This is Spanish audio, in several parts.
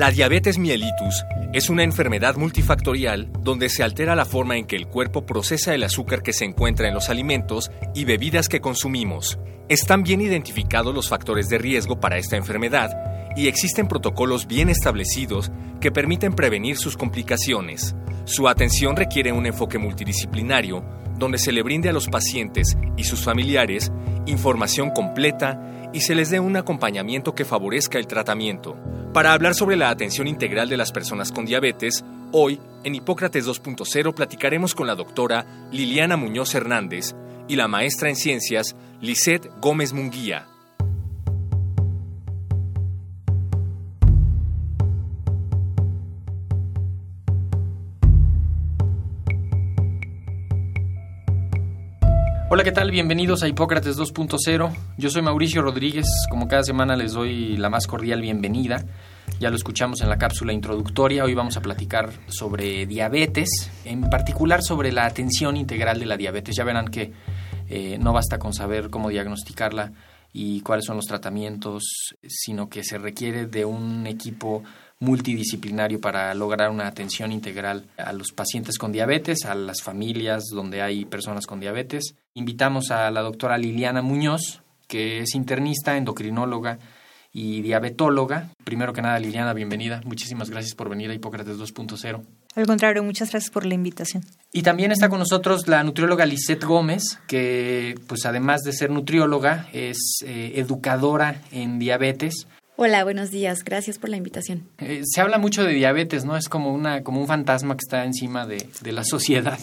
La diabetes mellitus es una enfermedad multifactorial donde se altera la forma en que el cuerpo procesa el azúcar que se encuentra en los alimentos y bebidas que consumimos. Están bien identificados los factores de riesgo para esta enfermedad y existen protocolos bien establecidos que permiten prevenir sus complicaciones. Su atención requiere un enfoque multidisciplinario donde se le brinde a los pacientes y sus familiares información completa y se les dé un acompañamiento que favorezca el tratamiento. Para hablar sobre la atención integral de las personas con diabetes, hoy, en Hipócrates 2.0, platicaremos con la doctora Liliana Muñoz Hernández y la maestra en ciencias Lisette Gómez Munguía. Hola, ¿qué tal? Bienvenidos a Hipócrates 2.0. Yo soy Mauricio Rodríguez. Como cada semana les doy la más cordial bienvenida. Ya lo escuchamos en la cápsula introductoria. Hoy vamos a platicar sobre diabetes, en particular sobre la atención integral de la diabetes. Ya verán que eh, no basta con saber cómo diagnosticarla y cuáles son los tratamientos, sino que se requiere de un equipo multidisciplinario para lograr una atención integral a los pacientes con diabetes, a las familias donde hay personas con diabetes. Invitamos a la doctora Liliana Muñoz, que es internista, endocrinóloga y diabetóloga. Primero que nada, Liliana, bienvenida. Muchísimas gracias por venir a Hipócrates 2.0. Al contrario, muchas gracias por la invitación. Y también está con nosotros la nutrióloga Lisette Gómez, que pues además de ser nutrióloga, es eh, educadora en diabetes. Hola, buenos días. Gracias por la invitación. Eh, se habla mucho de diabetes, ¿no? Es como, una, como un fantasma que está encima de, la sociedad.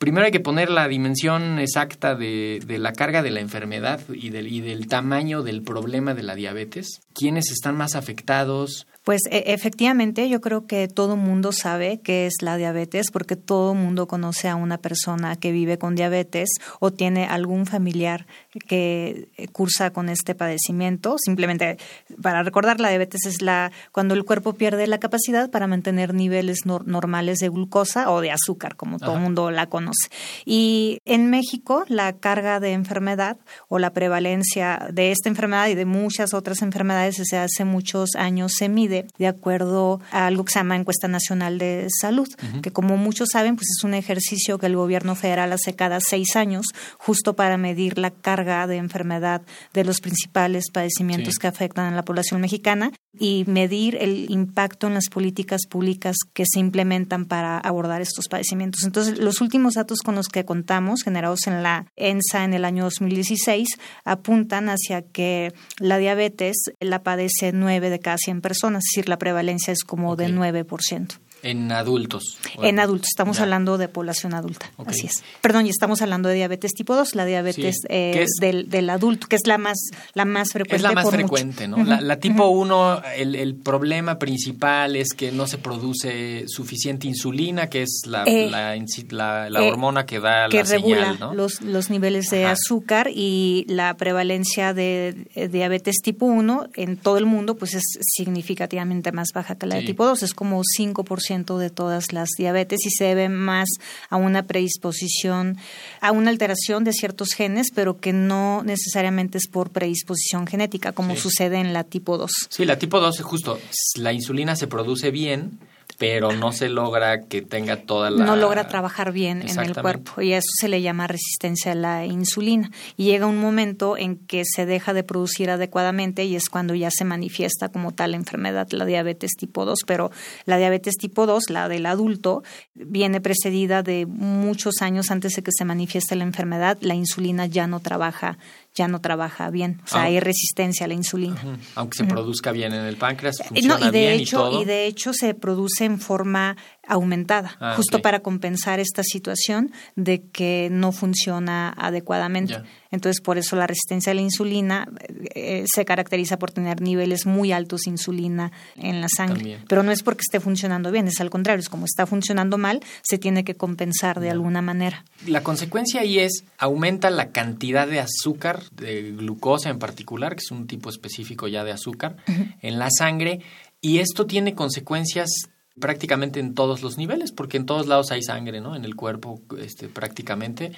Primero hay que poner la dimensión exacta de, de la carga de la enfermedad y del, y del tamaño del problema de la diabetes. ¿Quiénes están más afectados? Pues e efectivamente, yo creo que todo mundo sabe qué es la diabetes porque todo mundo conoce a una persona que vive con diabetes o tiene algún familiar que cursa con este padecimiento. Simplemente para recordar, la diabetes es la cuando el cuerpo pierde la capacidad para mantener niveles no normales de glucosa o de azúcar, como todo el mundo la conoce. Y en México, la carga de enfermedad o la prevalencia de esta enfermedad y de muchas otras enfermedades desde hace muchos años se mide de acuerdo a algo que se llama Encuesta Nacional de Salud, que como muchos saben, pues es un ejercicio que el gobierno federal hace cada seis años, justo para medir la carga de enfermedad de los principales padecimientos sí. que afectan a la población mexicana y medir el impacto en las políticas públicas que se implementan para abordar estos padecimientos. Entonces, los últimos datos con los que contamos, generados en la ENSA en el año 2016, apuntan hacia que la diabetes la padece 9 de cada 100 personas, es decir, la prevalencia es como okay. de 9%. En adultos. En adultos, estamos ya. hablando de población adulta, okay. así es. Perdón, y estamos hablando de diabetes tipo 2, la diabetes sí. eh, es? del, del, adulto, que es la más, la más frecuente. Es la más frecuente, mucho. ¿no? Uh -huh. la, la, tipo 1, uh -huh. el, el, problema principal es que no se produce suficiente insulina, que es la, eh, la, la eh, hormona que da que la regula señal, ¿no? los, los niveles de Ajá. azúcar y la prevalencia de, de, diabetes tipo 1 en todo el mundo pues es significativamente más baja que la sí. de tipo 2, es como 5% de todas las diabetes y se debe más a una predisposición, a una alteración de ciertos genes, pero que no necesariamente es por predisposición genética, como sí. sucede en la tipo 2. Sí, la tipo 2 es justo, la insulina se produce bien, pero no se logra que tenga toda la... No logra trabajar bien en el cuerpo y a eso se le llama resistencia a la insulina. Y llega un momento en que se deja de producir adecuadamente y es cuando ya se manifiesta como tal la enfermedad, la diabetes tipo 2. Pero la diabetes tipo 2, la del adulto, viene precedida de muchos años antes de que se manifieste la enfermedad. La insulina ya no trabaja ya no trabaja bien. O sea, ah. hay resistencia a la insulina. Uh -huh. Aunque se uh -huh. produzca bien en el páncreas, funciona no, y de bien hecho, y todo. Y de hecho se produce en forma aumentada, Ah, justo para compensar esta situación de que no funciona adecuadamente. Entonces, por eso la resistencia a la insulina eh, se caracteriza por tener niveles muy altos de insulina en la sangre. También. Pero no es porque esté funcionando bien, es al contrario, es como está funcionando mal, se tiene que compensar de alguna manera. La consecuencia ahí es aumenta la cantidad de azúcar, de glucosa en particular, que es un tipo específico ya de azúcar, en la sangre y esto tiene consecuencias prácticamente en todos los niveles, porque en todos lados hay sangre, ¿no? En el cuerpo, este, prácticamente.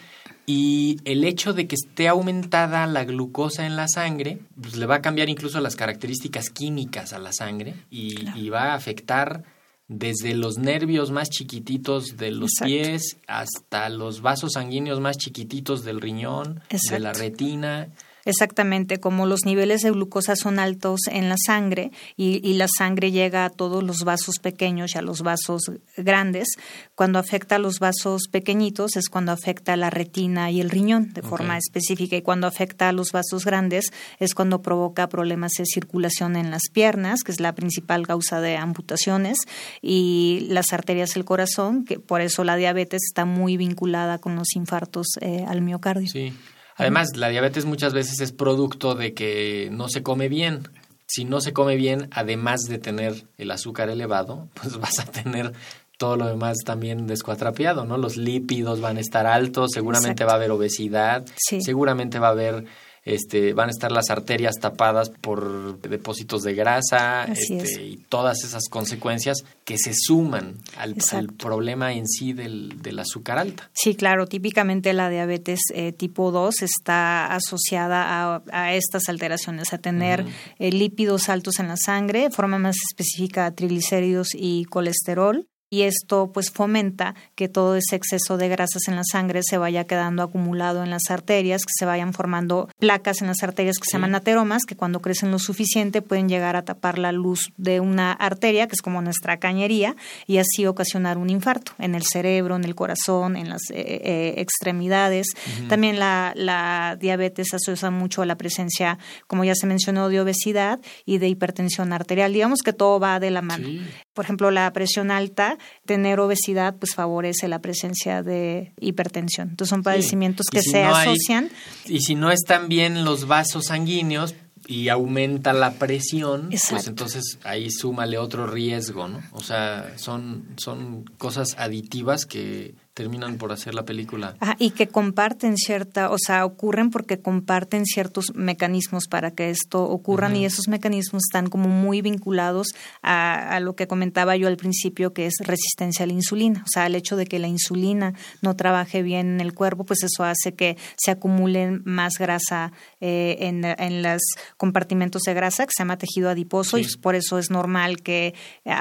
Y el hecho de que esté aumentada la glucosa en la sangre, pues le va a cambiar incluso las características químicas a la sangre y, y va a afectar desde los nervios más chiquititos de los Exacto. pies hasta los vasos sanguíneos más chiquititos del riñón, de la retina. Exactamente, como los niveles de glucosa son altos en la sangre y, y la sangre llega a todos los vasos pequeños y a los vasos grandes, cuando afecta a los vasos pequeñitos es cuando afecta a la retina y el riñón de forma específica y cuando afecta a los vasos grandes es cuando provoca problemas de circulación en las piernas, que es la principal causa de amputaciones, y las arterias del corazón, que por eso la diabetes está muy vinculada con los infartos eh, al miocardio. Sí. Además, la diabetes muchas veces es producto de que no se come bien. Si no se come bien, además de tener el azúcar elevado, pues vas a tener todo lo demás también descuatrapeado, ¿no? Los lípidos van a estar altos, seguramente Exacto. va a haber obesidad, Sí. seguramente va a haber este, van a estar las arterias tapadas por depósitos de grasa este, es. y todas esas consecuencias que se suman al, problema en sí del, del azúcar alta. Sí, claro, típicamente la diabetes eh, tipo 2 está asociada a, a estas alteraciones, a tener eh, lípidos altos en la sangre, forma más específica triglicéridos y colesterol. Y esto pues fomenta que todo ese exceso de grasas en la sangre se vaya quedando acumulado en las arterias, que se vayan formando placas en las arterias que se llaman ateromas, que cuando crecen lo suficiente pueden llegar a tapar la luz de una arteria, que es como nuestra cañería, y así ocasionar un infarto en el cerebro, en el corazón, en las eh, eh, extremidades. También la, la diabetes asocia mucho a la presencia, como ya se mencionó, de obesidad y de hipertensión arterial. Digamos que todo va de la mano. Sí. Por ejemplo, la presión alta, tener obesidad, pues favorece la presencia de hipertensión. Entonces son padecimientos que si se no hay- asocian. y si no están bien los vasos sanguíneos y aumenta la presión, pues entonces ahí súmale otro riesgo, ¿no? O sea, son, son cosas aditivas que terminan por hacer la película. Ajá, y que comparten cierta, o sea, ocurren porque comparten ciertos mecanismos para que esto ocurran y esos mecanismos están como muy vinculados a, a lo que comentaba yo al principio, que es resistencia a la insulina. O sea, el hecho de que la insulina no trabaje bien en el cuerpo, pues eso hace que se acumulen más grasa eh, en, en los compartimentos de grasa, que se llama tejido adiposo, Sí. y por eso es normal que,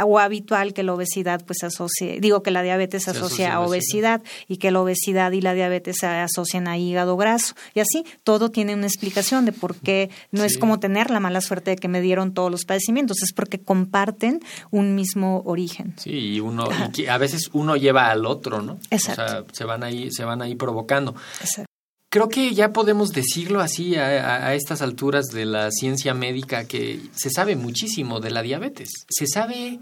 o habitual que la obesidad, pues asocie, digo que la diabetes se Se asocia a obesidad. Obesidad y que la obesidad y la diabetes se asocian a hígado graso. Y así, todo tiene una explicación de por qué no es como tener la mala suerte de que me dieron todos los padecimientos, es porque comparten un mismo origen. Sí, y uno y que a veces uno lleva al otro, ¿no? Exacto. O sea, se van ahí se van ahí provocando. Exacto. Creo que ya podemos decirlo así a estas alturas de la ciencia médica que se sabe muchísimo de la diabetes. Se sabe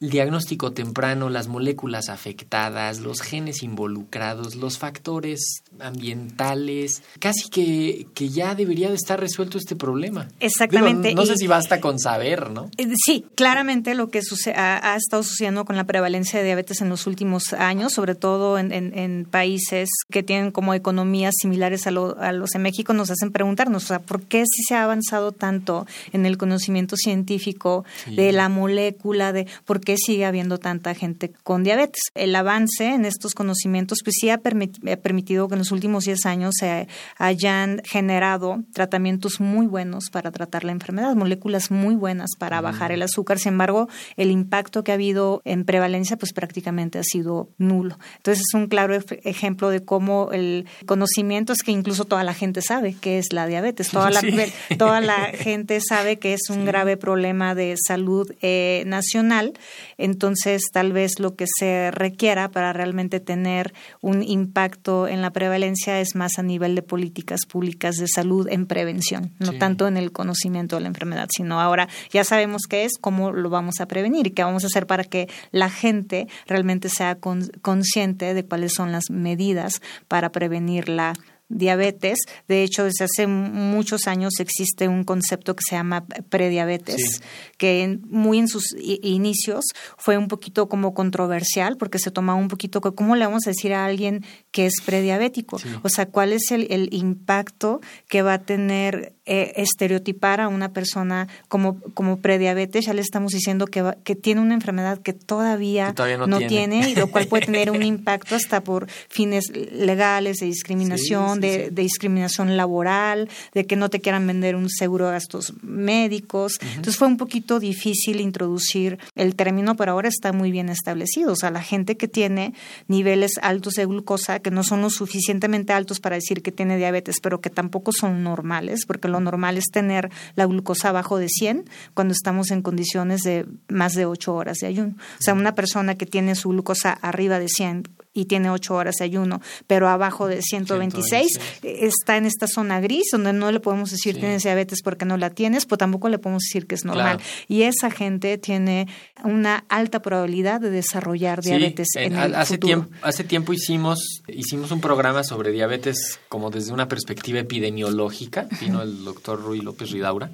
el diagnóstico temprano, las moléculas afectadas, los genes involucrados, los factores ambientales. Casi que, que ya debería de estar resuelto este problema. Exactamente, Digo, no sé si basta con saber, ¿no? Eh, Sí, claramente lo que suce- ha, ha estado sucediendo con la prevalencia de diabetes en los últimos años, sobre todo en, en- en países que tienen como economías similares a, lo- a los de México, nos hacen preguntarnos, o sea, ¿por qué si se ha avanzado tanto en el conocimiento científico Sí. de la molécula, de por qué sigue habiendo tanta gente con diabetes? El avance en estos conocimientos, pues sí ha, permit- ha permitido que en los últimos 10 años se hayan generado tratamientos muy buenos para tratar la enfermedad, moléculas muy buenas para bajar el azúcar. Sin embargo, el impacto que ha habido en prevalencia, pues prácticamente ha sido nulo. Entonces es un claro ejemplo de cómo el conocimiento es que incluso toda la gente sabe que es la diabetes, toda la, Sí. toda la gente sabe que es un grave problema de salud eh, nacional, Entonces, tal vez lo que se requiera para realmente tener un impacto en la prevalencia es más a nivel de políticas públicas de salud en prevención, no tanto en el conocimiento de la enfermedad, sino ahora ya sabemos qué es, cómo lo vamos a prevenir y qué vamos a hacer para que la gente realmente sea consciente de cuáles son las medidas para prevenir la diabetes. De hecho, desde hace muchos años existe un concepto que se llama prediabetes, que muy en sus inicios fue un poquito como controversial porque se tomaba un poquito, ¿cómo le vamos a decir a alguien que es prediabético? O sea, ¿cuál es el, el, impacto que va a tener eh, estereotipar a una persona como, como prediabetes? Ya le estamos diciendo que, que tiene una enfermedad que todavía, no, tiene. y lo cual puede tener un impacto hasta por fines legales de discriminación de, discriminación laboral, de que no te quieran vender un seguro de gastos médicos. Entonces fue un poquito difícil introducir el término, pero ahora está muy bien establecido. O sea, la gente que tiene niveles altos de glucosa, que no son lo suficientemente altos para decir que tiene diabetes, pero que tampoco son normales, porque lo normal es tener la glucosa abajo de 100 cuando estamos en condiciones de más de 8 horas de ayuno. O sea, una persona que tiene su glucosa arriba de 100 y tiene ocho horas de ayuno, pero abajo de 126, está en esta zona gris donde no le podemos decir tienes diabetes porque no la tienes, pues tampoco le podemos decir que es normal. Y esa gente tiene una alta probabilidad de desarrollar diabetes en, el hace futuro. Tiempo, hace tiempo hicimos, hicimos un programa sobre diabetes como desde una perspectiva epidemiológica, vino el doctor Rui López Ridaura.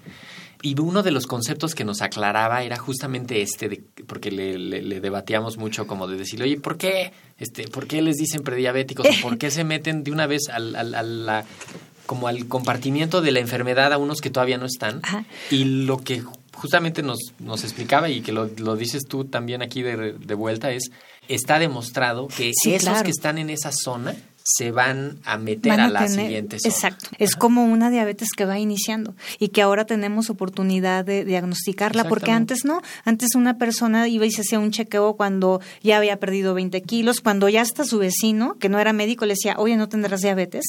Y uno de los conceptos que nos aclaraba era justamente este, de, porque le, le, debatíamos mucho como de decirle, oye, ¿por qué, este, ¿por qué les dicen prediabéticos? ¿O ¿Por qué se meten de una vez al, al, la, como al compartimiento de la enfermedad a unos que todavía no están? Y lo que justamente nos, nos explicaba y que lo, lo dices tú también aquí de, de vuelta es, está demostrado que esos que están en esa zona se van a meter a, la siguiente zona. Exacto. Es como una diabetes que va iniciando y que ahora tenemos oportunidad de diagnosticarla, porque antes no. Antes una persona iba y se hacía un chequeo cuando ya había perdido 20 kilos, cuando ya hasta su vecino, que no era médico, le decía, oye, ¿no tendrás diabetes?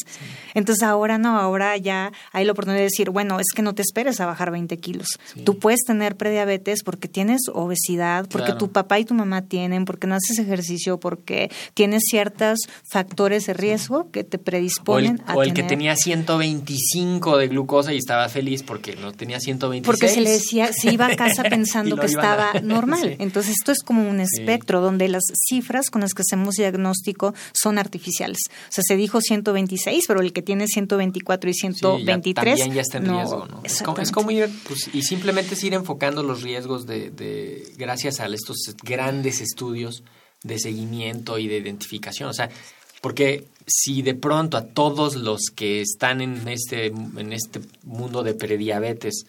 Entonces ahora no, ahora ya hay la oportunidad de decir, bueno, es que no te esperes a bajar 20 kilos. Tú puedes tener prediabetes porque tienes obesidad, porque tu papá y tu mamá tienen, porque no haces ejercicio, porque tienes ciertos factores de riesgo que te predisponen o el, o el que tenía 125 de glucosa y estaba feliz porque no tenía 126. Porque se le decía, se iba a casa pensando que estaba normal. Entonces esto es como un espectro donde las cifras con las que hacemos diagnóstico son artificiales. O sea, se dijo 126, pero el que tiene 124 y 123 ya, también ya está en riesgo, ¿no? Es como, es como, ir, pues, y simplemente es ir enfocando los riesgos de, de gracias a estos grandes estudios de seguimiento y de identificación. O sea, porque si de pronto a todos los que están en este, en este mundo de prediabetes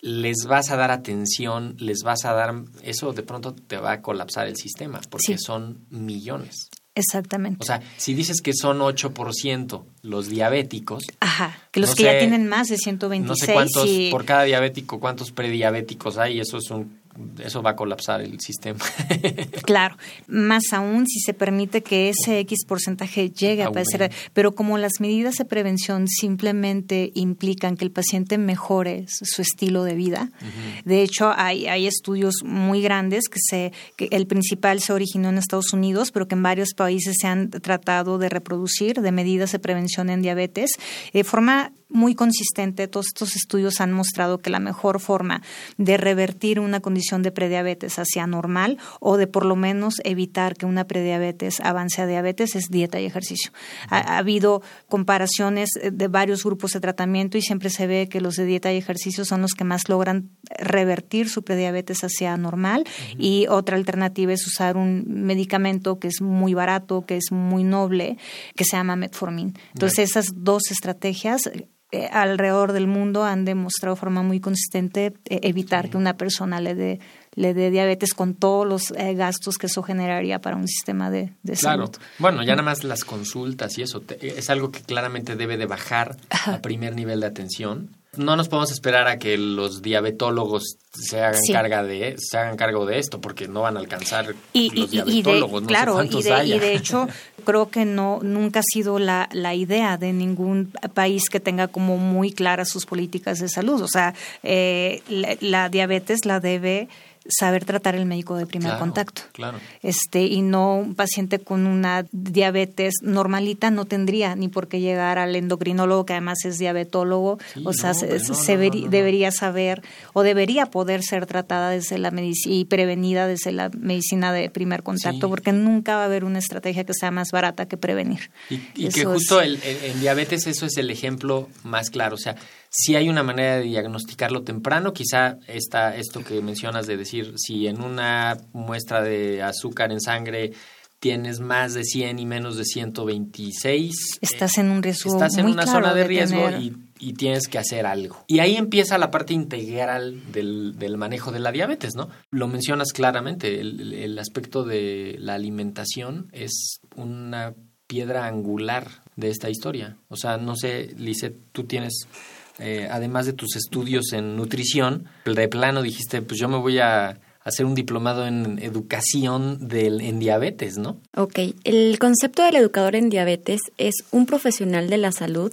les vas a dar atención, les vas a dar, eso de pronto te va a colapsar el sistema, porque son millones. Exactamente. O sea, si dices que son 8% los diabéticos. Ajá, que los que ya tienen más de 126. No sé cuántos, por cada diabético, cuántos prediabéticos hay, eso es un eso va a colapsar el sistema. claro, más aún si se permite que ese X porcentaje llegue a padecer, pero como las medidas de prevención simplemente implican que el paciente mejore su estilo de vida, de hecho hay, hay estudios muy grandes que se que el principal se originó en Estados Unidos, pero que en varios países se han tratado de reproducir de medidas de prevención en diabetes de forma muy consistente. Todos estos estudios han mostrado que la mejor forma de revertir una condición de prediabetes hacia normal o de por lo menos evitar que una prediabetes avance a diabetes es dieta y ejercicio. Ha, habido comparaciones de varios grupos de tratamiento y siempre se ve que los de dieta y ejercicio son los que más logran revertir su prediabetes hacia normal y otra alternativa es usar un medicamento que es muy barato, que es muy noble, que se llama metformin. Entonces esas dos estrategias eh, alrededor del mundo han demostrado de forma muy consistente eh, evitar que una persona le dé le dé diabetes con todos los eh, gastos que eso generaría para un sistema de, de claro. Bueno, ya nada más las consultas y eso es algo que claramente debe de bajar a primer nivel de atención no nos podemos esperar a que los diabetólogos se hagan carga de se hagan cargo de esto porque no van a alcanzar los diabetólogos de, claro y de, hecho creo que no nunca ha sido la, la idea de ningún país que tenga como muy claras sus políticas de salud. O sea eh, la diabetes la debe saber tratar el médico de primer Claro, contacto. claro. Este, y no un paciente con una diabetes normalita no tendría ni por qué llegar al endocrinólogo, que además es diabetólogo, Sí, o sea, no, se, no, no, debería saber o debería poder ser tratada desde la medicina y prevenida desde la medicina de primer contacto, Sí. porque nunca va a haber una estrategia que sea más barata que prevenir. Y, y que justo es- el, el- en diabetes eso es el ejemplo más claro. O sea, si hay una manera de diagnosticarlo temprano, quizá esta, esto que mencionas de decir, si en una muestra de azúcar en sangre tienes más de 100 y menos de 126, Estás en un riesgo estás en muy una claro zona de, de riesgo tener- y, y tienes que hacer algo. Y ahí empieza la parte integral del, del manejo de la diabetes, ¿no? Lo mencionas claramente, el, el aspecto de la alimentación es una piedra angular de esta historia. O sea, no sé, Lice, tú tienes, eh, además de tus estudios en nutrición, de plano dijiste, pues yo me voy a hacer un diplomado en educación del, en diabetes, ¿no? Ok, el concepto del educador en diabetes es un profesional de la salud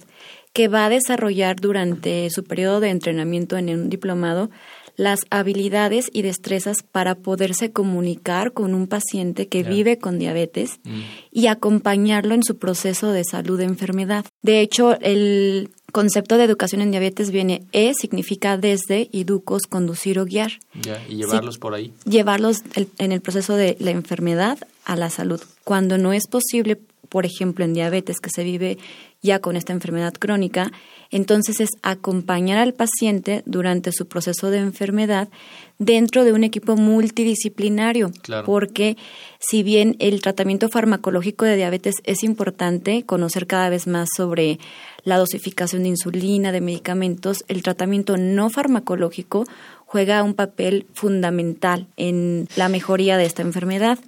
que va a desarrollar durante su periodo de entrenamiento en un diplomado las habilidades y destrezas para poderse comunicar con un paciente que vive con diabetes Mm. y acompañarlo en su proceso de salud de enfermedad. De hecho, el concepto de educación en diabetes viene E significa desde, y ducos, conducir o guiar Ya, y llevarlos por ahí. llevarlos el- en el proceso de la enfermedad a la salud. Cuando no es posible, por ejemplo, en diabetes que se vive ya con esta enfermedad crónica, entonces es acompañar al paciente durante su proceso de enfermedad dentro de un equipo multidisciplinario, Claro. porque si bien el tratamiento farmacológico de diabetes es importante, conocer cada vez más sobre la dosificación de insulina, de medicamentos, el tratamiento no farmacológico juega un papel fundamental en la mejoría de esta enfermedad.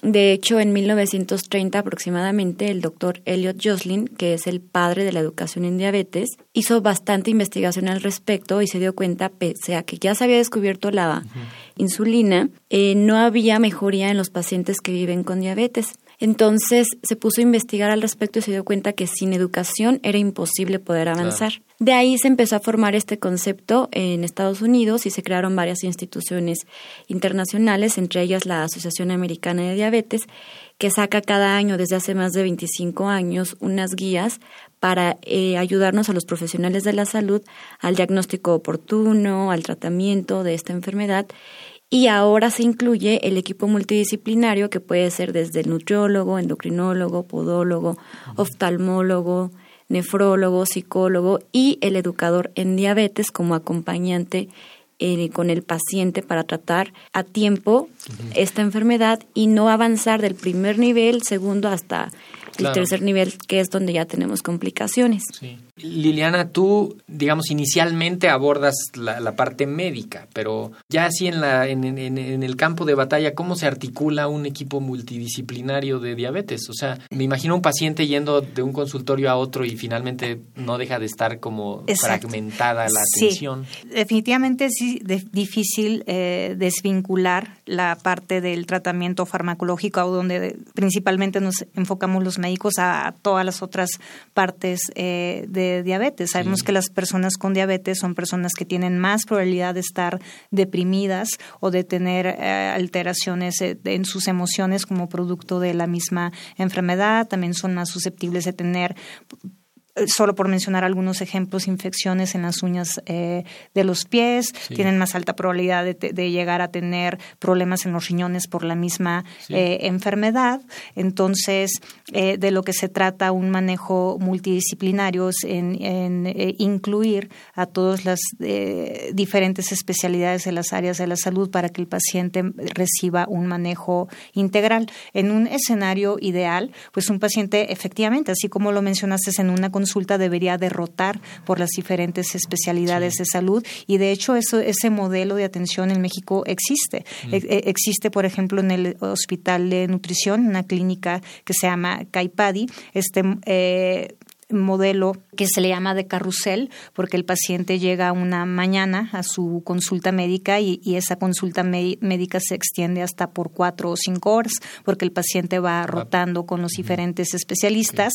De hecho, en 1930 aproximadamente, el doctor Elliot Joslin, que es el padre de la educación en diabetes, hizo bastante investigación al respecto y se dio cuenta, pese a que ya se había descubierto la insulina, eh, no había mejoría en los pacientes que viven con diabetes. Entonces se puso a investigar al respecto y se dio cuenta que sin educación era imposible poder avanzar. De ahí se empezó a formar este concepto en Estados Unidos y se crearon varias instituciones internacionales, entre ellas la Asociación Americana de Diabetes, que saca cada año desde hace más de 25 años unas guías para eh, ayudarnos a los profesionales de la salud al diagnóstico oportuno, al tratamiento de esta enfermedad. Y ahora se incluye el equipo multidisciplinario que puede ser desde el nutriólogo, endocrinólogo, podólogo, oftalmólogo, nefrólogo, psicólogo y el educador en diabetes como acompañante eh, con el paciente para tratar a tiempo esta enfermedad y no avanzar del primer nivel, segundo hasta el Claro. tercer nivel, que es donde ya tenemos complicaciones. Sí. Liliana, tú, digamos, inicialmente abordas la, la parte médica, pero ya así en, la, en, en- en el campo de batalla, ¿cómo se articula un equipo multidisciplinario de diabetes? O sea, me imagino un paciente yendo de un consultorio a otro y finalmente no deja de estar como Exacto. fragmentada la Sí. atención. Definitivamente es difícil eh, desvincular la parte del tratamiento farmacológico, donde principalmente nos enfocamos los médicos a, a todas las otras partes eh, de diabetes. Sabemos Sí. que las personas con diabetes son personas que tienen más probabilidad de estar deprimidas o de tener eh, alteraciones eh, en sus emociones como producto de la misma enfermedad. También son más susceptibles de tener solo por mencionar algunos ejemplos, infecciones en las uñas eh, de los pies, Sí. tienen más alta probabilidad de, llegar a tener problemas en los riñones por la misma Sí. eh, enfermedad. Entonces, eh, de lo que se trata un manejo multidisciplinario es en, en, incluir a todas las diferentes especialidades de las áreas de la salud para que el paciente reciba un manejo integral. En un escenario ideal, pues un paciente efectivamente, así como lo mencionaste en una consulta, debería derrotar por las diferentes especialidades de salud y de hecho eso, ese modelo de atención en México existe. E- e- existe, por ejemplo, en el Hospital de Nutrición, una clínica que se llama CAIPADI. Este, eh, modelo que se le llama de carrusel, porque el paciente llega una mañana a su consulta médica y, esa consulta médica se extiende hasta por cuatro o cinco horas, porque el paciente va rotando con los diferentes especialistas.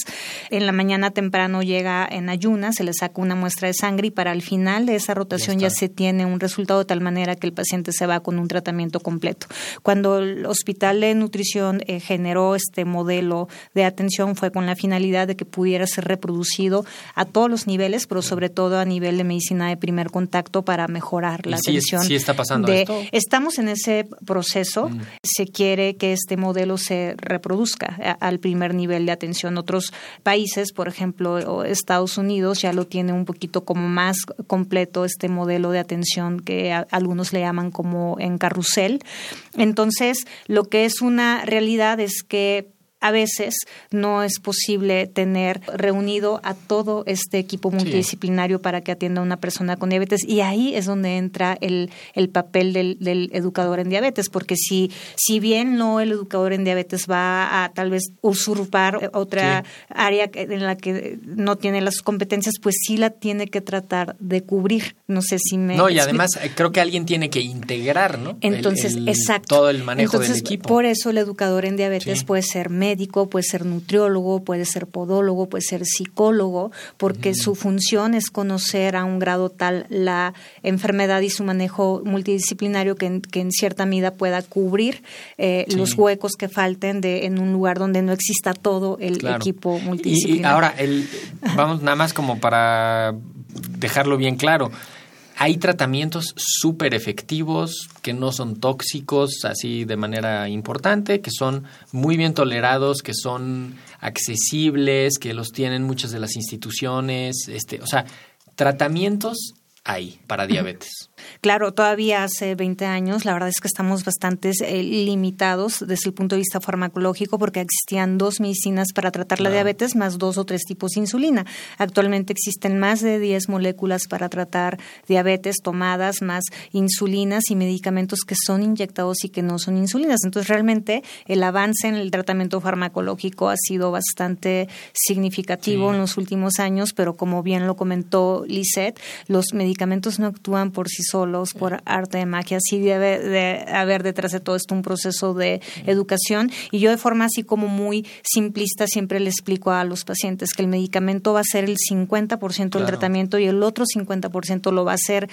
En la mañana temprano llega en ayunas, se le saca una muestra de sangre y para el final de esa rotación ya, se tiene un resultado de tal manera que el paciente se va con un tratamiento completo. Cuando el Hospital de Nutrición eh, generó este modelo de atención fue con la finalidad de que pudiera ser reproducido a todos los niveles, pero sobre todo a nivel de medicina de primer contacto para mejorar la atención. Sí está pasando Estamos en ese proceso. Mm. Se quiere que este modelo se reproduzca al primer nivel de atención. Otros países, por ejemplo, Estados Unidos, ya lo tiene un poquito como más completo este modelo de atención que algunos le llaman como en carrusel. Entonces, lo que es una realidad es que a veces no es posible tener reunido a todo este equipo multidisciplinario para que atienda a una persona con diabetes y ahí es donde entra el, el papel del, del, educador en diabetes, porque si, si bien no el educador en diabetes va a tal vez usurpar otra área en la que no tiene las competencias, pues sí la tiene que tratar de cubrir. No sé si me... No, y además eh, creo que alguien tiene que integrar, ¿no? Entonces, exacto. Todo el manejo del equipo. Por eso el educador en diabetes puede ser médico médico, puede ser nutriólogo, puede ser podólogo, puede ser psicólogo, porque su función es conocer a un grado tal la enfermedad y su manejo multidisciplinario que en, cierta medida pueda cubrir eh, los huecos que falten de, en un lugar donde no exista todo el equipo multidisciplinario. Y, ahora, el, vamos nada más como para dejarlo bien claro hay tratamientos súper efectivos que no son tóxicos así de manera importante, que son muy bien tolerados, que son accesibles, que los tienen muchas de las instituciones, este, o sea, tratamientos hay para diabetes. Claro, todavía hace 20 años la verdad es que estamos bastante eh, limitados desde el punto de vista farmacológico porque existían dos medicinas para tratar la diabetes más dos o tres tipos de insulina. Actualmente existen más de 10 moléculas para tratar diabetes tomadas, más insulinas y medicamentos que son inyectados y que no son insulinas. Entonces realmente el avance en el tratamiento farmacológico ha sido bastante significativo en los últimos años, pero como bien lo comentó Lisette, los medicamentos no actúan por sí solos por arte de magia. Sí debe de haber detrás de todo esto un proceso de educación. Y yo de forma así como muy simplista siempre le explico a los pacientes que el medicamento va a ser el 50% del tratamiento y el otro 50% lo va a ser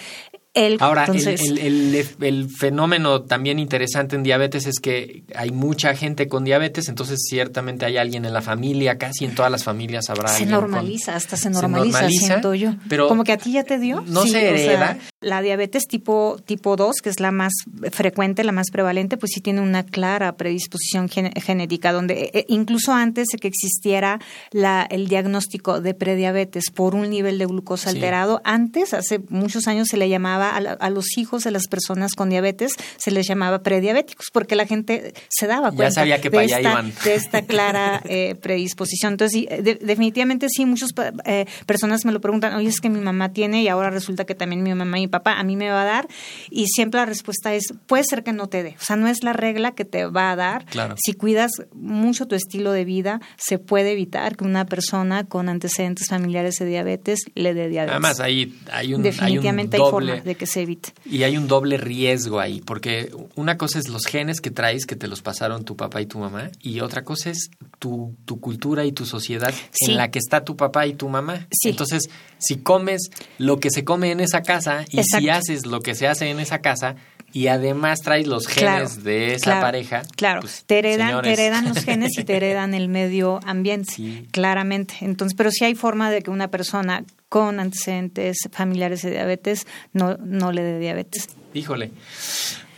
Ahora, el, fenómeno también interesante en diabetes es que hay mucha gente con diabetes, entonces ciertamente hay alguien en la familia, casi en todas las familias habrá se normaliza, hasta se normaliza, siento yo. Pero Como que a ti ya te dio. No se hereda. la diabetes tipo, tipo 2, que es la más frecuente, la más prevalente, pues sí tiene una clara predisposición genética, donde eh, eh, incluso antes de que existiera la, el diagnóstico de prediabetes por un nivel de glucosa alterado, antes, hace muchos años se le llamaba a, los hijos de las personas con diabetes, se les llamaba prediabéticos, porque la gente se daba cuenta de, esta, de, esta, clara eh, predisposición. Entonces, definitivamente sí, muchas eh, personas me lo preguntan, oye, es que mi mamá tiene y ahora resulta que también mi mamá y mi papá a mí me va a dar. Y siempre la respuesta es, puede ser que no te dé. O sea, no es la regla que te va a dar. Si cuidas mucho tu estilo de vida, se puede evitar que una persona con antecedentes familiares de diabetes le dé diabetes. Además, hay, hay un, Definitivamente hay, forma de que se evite. Y hay un doble riesgo ahí, porque una cosa es los genes que traes, que te los pasaron tu papá y tu mamá, y otra cosa es tu, tu cultura y tu sociedad en la que está tu papá y tu mamá. Entonces, si comes lo que se come en esa casa y si haces lo que se hace en esa casa, y además traes los genes de esa pareja. Claro, pues, te, heredan, te heredan los genes y te heredan el medio ambiente, claramente. Entonces, pero sí hay forma de que una persona con antecedentes familiares de diabetes no, no le dé diabetes. Híjole.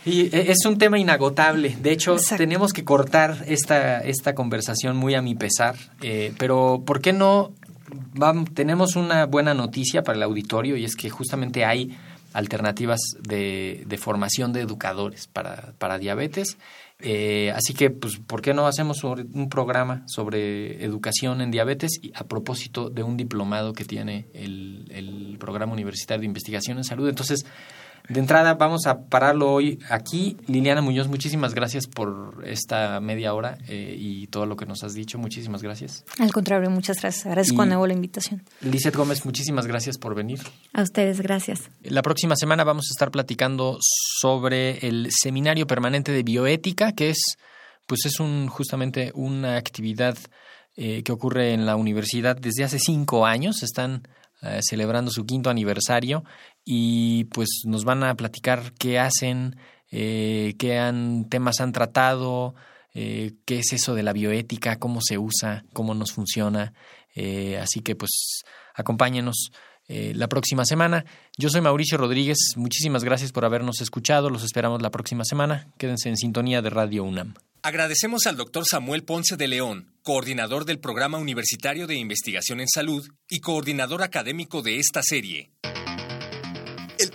Y e, es un tema inagotable. De hecho, tenemos que cortar esta, esta conversación muy a mi pesar. Eh, pero, ¿por qué no? Vamos, tenemos una buena noticia para el auditorio y es que justamente hay alternativas de, de formación de educadores para, para diabetes. Eh, así que, pues, ¿por qué no hacemos un programa sobre educación en diabetes a propósito de un diplomado que tiene el Programa Universitario de Investigación en Salud? Entonces, De entrada, vamos a pararlo hoy aquí. Liliana Muñoz, muchísimas gracias por esta media hora eh, y todo lo que nos has dicho. Muchísimas gracias. Al contrario, muchas gracias. Agradezco de nuevo la invitación. Lizeth Gómez, muchísimas gracias por venir. A ustedes, gracias. La próxima semana vamos a estar platicando sobre el seminario permanente de bioética, que es, pues es un justamente una actividad eh, que ocurre en la universidad desde hace cinco años. Están eh, celebrando su quinto aniversario y pues nos van a platicar qué hacen, eh, qué han, temas han tratado, eh, qué es eso de la bioética, cómo se usa, cómo nos funciona. Eh, así que pues acompáñenos la próxima semana. Yo soy Mauricio Rodríguez, muchísimas gracias por habernos escuchado, los esperamos la próxima semana. Quédense en sintonía de Radio UNAM. Agradecemos al doctor Samuel Ponce de León, coordinador del Programa Universitario de Investigación en Salud y coordinador académico de esta serie.